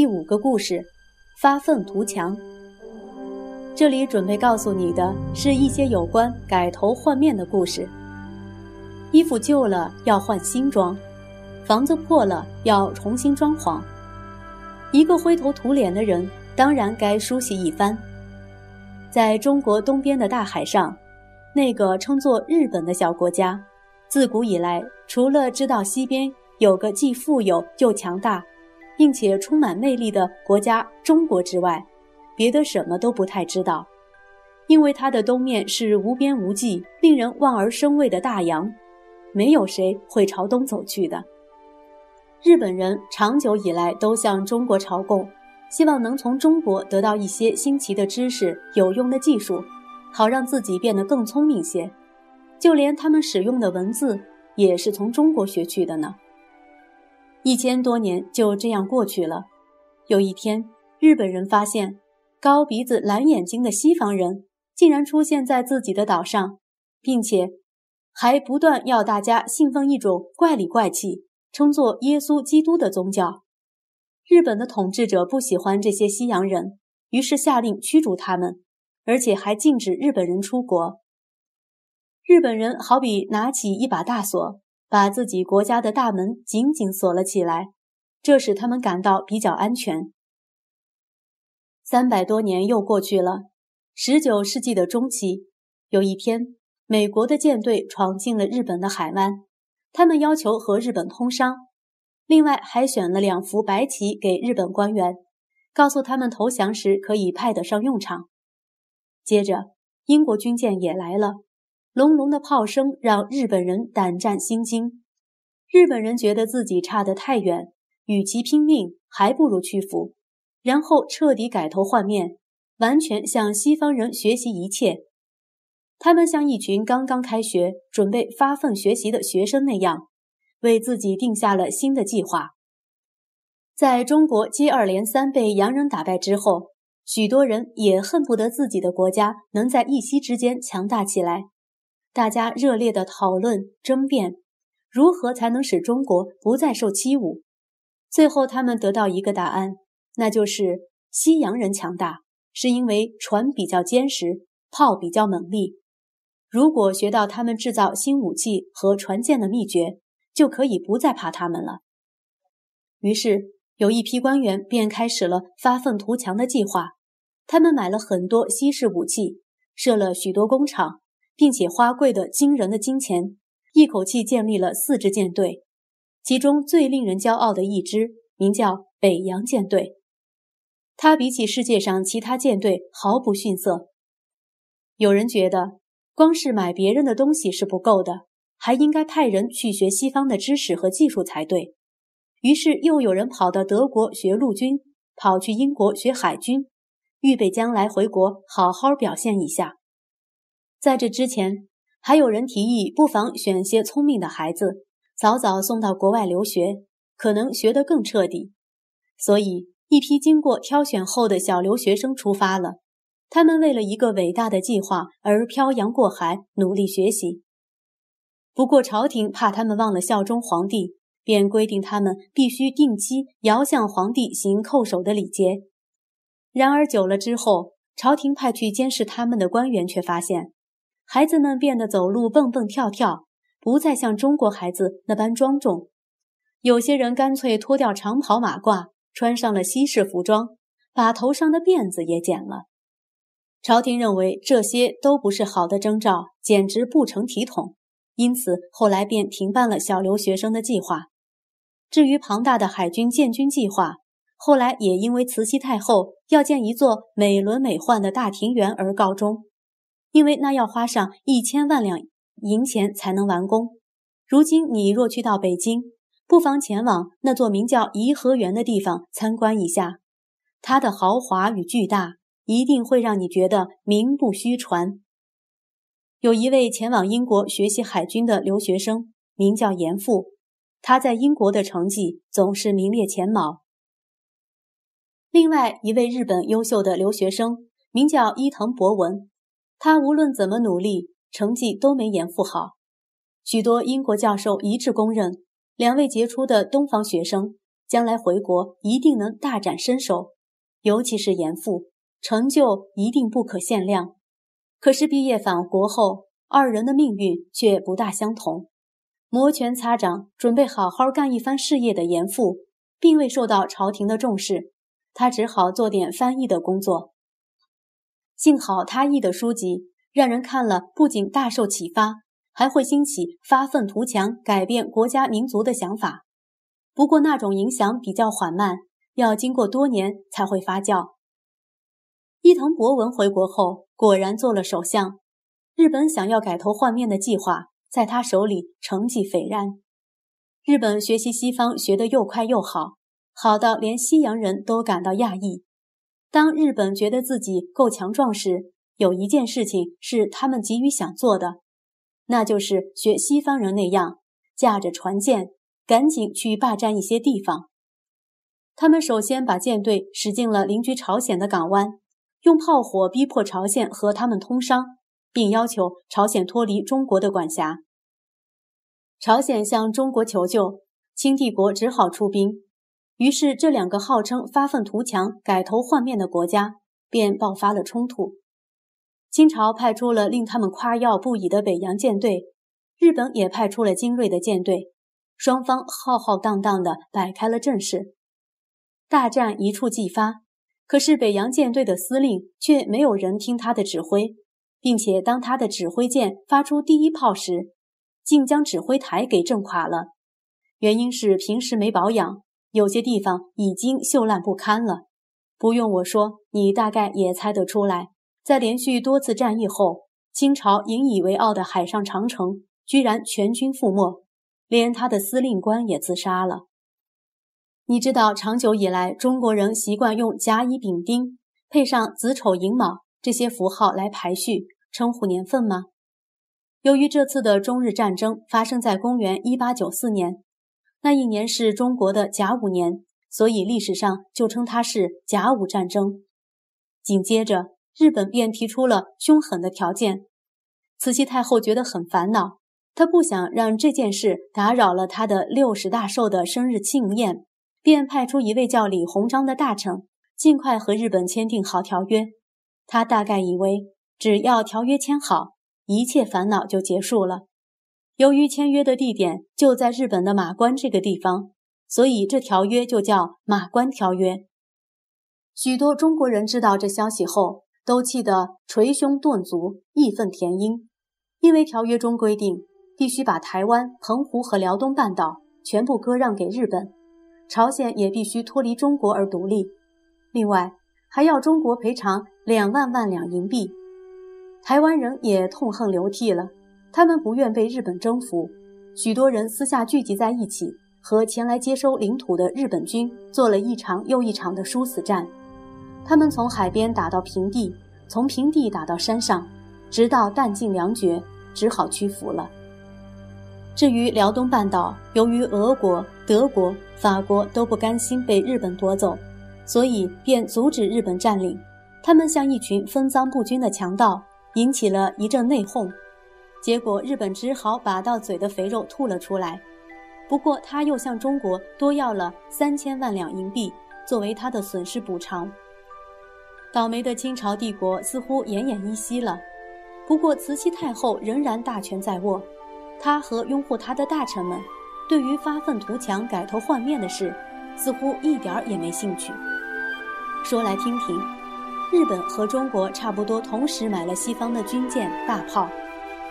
第五个故事：发愤图强。这里准备告诉你的是一些有关改头换面的故事。衣服旧了要换新装，房子破了要重新装潢。一个灰头土脸的人，当然该梳洗一番。在中国东边的大海上，那个称作日本的小国家，自古以来除了知道西边有个既富有又强大。并且充满魅力的国家中国之外，别的什么都不太知道，因为它的东面是无边无际、令人望而生畏的大洋，没有谁会朝东走去的。日本人长久以来都向中国朝贡，希望能从中国得到一些新奇的知识、有用的技术，好让自己变得更聪明些。就连他们使用的文字，也是从中国学去的呢。一千多年就这样过去了。有一天，日本人发现高鼻子、蓝眼睛的西方人竟然出现在自己的岛上，并且还不断要大家信奉一种怪里怪气、称作耶稣基督的宗教。日本的统治者不喜欢这些西洋人，于是下令驱逐他们，而且还禁止日本人出国。日本人好比拿起一把大锁。把自己国家的大门紧紧锁了起来，这使他们感到比较安全。三百多年又过去了，十九世纪的中期，有一天，美国的舰队闯进了日本的海湾，他们要求和日本通商，另外还选了两幅白旗给日本官员，告诉他们投降时可以派得上用场。接着，英国军舰也来了。隆隆的炮声让日本人胆战心惊。日本人觉得自己差得太远，与其拼命，还不如屈服，然后彻底改头换面，完全向西方人学习一切。他们像一群刚刚开学、准备发奋学习的学生那样，为自己定下了新的计划。在中国接二连三被洋人打败之后，许多人也恨不得自己的国家能在一夕之间强大起来。大家热烈地讨论争辩，如何才能使中国不再受欺侮？最后，他们得到一个答案，那就是西洋人强大是因为船比较坚实，炮比较猛力。如果学到他们制造新武器和船舰的秘诀，就可以不再怕他们了。于是，有一批官员便开始了发愤图强的计划。他们买了很多西式武器，设了许多工厂。并且花贵的惊人的金钱，一口气建立了四支舰队，其中最令人骄傲的一支名叫北洋舰队。它比起世界上其他舰队毫不逊色。有人觉得，光是买别人的东西是不够的，还应该派人去学西方的知识和技术才对。于是，又有人跑到德国学陆军，跑去英国学海军，预备将来回国好好表现一下。在这之前，还有人提议，不妨选些聪明的孩子，早早送到国外留学，可能学得更彻底。所以，一批经过挑选后的小留学生出发了。他们为了一个伟大的计划而漂洋过海，努力学习。不过，朝廷怕他们忘了效忠皇帝，便规定他们必须定期遥向皇帝行叩首的礼节。然而，久了之后，朝廷派去监视他们的官员却发现。孩子们变得走路蹦蹦跳跳，不再像中国孩子那般庄重。有些人干脆脱掉长袍马褂，穿上了西式服装，把头上的辫子也剪了。朝廷认为这些都不是好的征兆，简直不成体统，因此后来便停办了小留学生的计划。至于庞大的海军建军计划，后来也因为慈禧太后要建一座美轮美奂的大庭园而告终。因为那要花上一千万两银钱才能完工。如今你若去到北京，不妨前往那座名叫颐和园的地方参观一下，它的豪华与巨大一定会让你觉得名不虚传。有一位前往英国学习海军的留学生，名叫严复，他在英国的成绩总是名列前茅。另外一位日本优秀的留学生，名叫伊藤博文。他无论怎么努力，成绩都没严复好。许多英国教授一致公认，两位杰出的东方学生将来回国一定能大展身手，尤其是严复，成就一定不可限量。可是毕业返国后，二人的命运却不大相同。摩拳擦掌，准备好好干一番事业的严复，并未受到朝廷的重视，他只好做点翻译的工作。幸好他译的书籍让人看了，不仅大受启发，还会兴起发愤图强、改变国家民族的想法。不过那种影响比较缓慢，要经过多年才会发酵。伊藤博文回国后，果然做了首相。日本想要改头换面的计划，在他手里成绩斐然。日本学习西方学得又快又好，好到连西洋人都感到讶异。当日本觉得自己够强壮时，有一件事情是他们急于想做的，那就是学西方人那样，驾着船舰。赶紧去霸占一些地方。他们首先把舰队驶进了邻居朝鲜的港湾，用炮火逼迫朝鲜和他们通商，并要求朝鲜脱离中国的管辖。朝鲜向中国求救，清帝国只好出兵。于是，这两个号称发愤图强、改头换面的国家便爆发了冲突。清朝派出了令他们夸耀不已的北洋舰队，日本也派出了精锐的舰队。双方浩浩荡荡地摆开了阵势，大战一触即发。可是北洋舰队的司令却没有人听他的指挥，并且当他的指挥舰发出第一炮时，竟将指挥台给震垮了。原因是平时没保养，有些地方已经锈烂不堪了。不用我说，你大概也猜得出来。在连续多次战役后，清朝引以为傲的海上长城居然全军覆没。连他的司令官也自杀了。你知道，长久以来中国人习惯用甲乙丙丁配上子丑寅卯这些符号来排序称呼年份吗？由于这次的中日战争发生在公元一八九四年，那一年是中国的甲午年，所以历史上就称它是甲午战争。紧接着，日本便提出了凶狠的条件，慈禧太后觉得很烦恼。她不想让这件事打扰了她的六十大寿的生日庆宴，便派出一位叫李鸿章的大臣，尽快和日本签订好条约。他大概以为，只要条约签好，一切烦恼就结束了。由于签约的地点就在日本的马关这个地方，所以这条约就叫《马关条约》。许多中国人知道这消息后，都气得捶胸顿足，义愤填膺，因为条约中规定。必须把台湾、澎湖和辽东半岛全部割让给日本，朝鲜也必须脱离中国而独立。另外，还要中国赔偿两万万两银币。台湾人也痛恨流涕了，他们不愿被日本征服，许多人私下聚集在一起，和前来接收领土的日本军做了一场又一场的殊死战。他们从海边打到平地，从平地打到山上，直到弹尽粮绝，只好屈服了。至于辽东半岛，由于俄国、德国、法国都不甘心被日本夺走，所以便阻止日本占领。他们像一群分赃不均的强盗，引起了一阵内讧。结果日本只好把到嘴的肥肉吐了出来。不过他又向中国多要了三千万两银币，作为他的损失补偿。倒霉的清朝帝国似乎奄奄一息了。不过慈禧太后仍然大权在握。他和拥护他的大臣们，对于发愤图强、改头换面的事，似乎一点儿也没兴趣。说来听听，日本和中国差不多同时买了西方的军舰、大炮，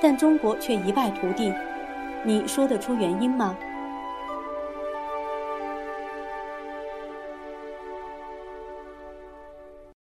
但中国却一败涂地。你说得出原因吗？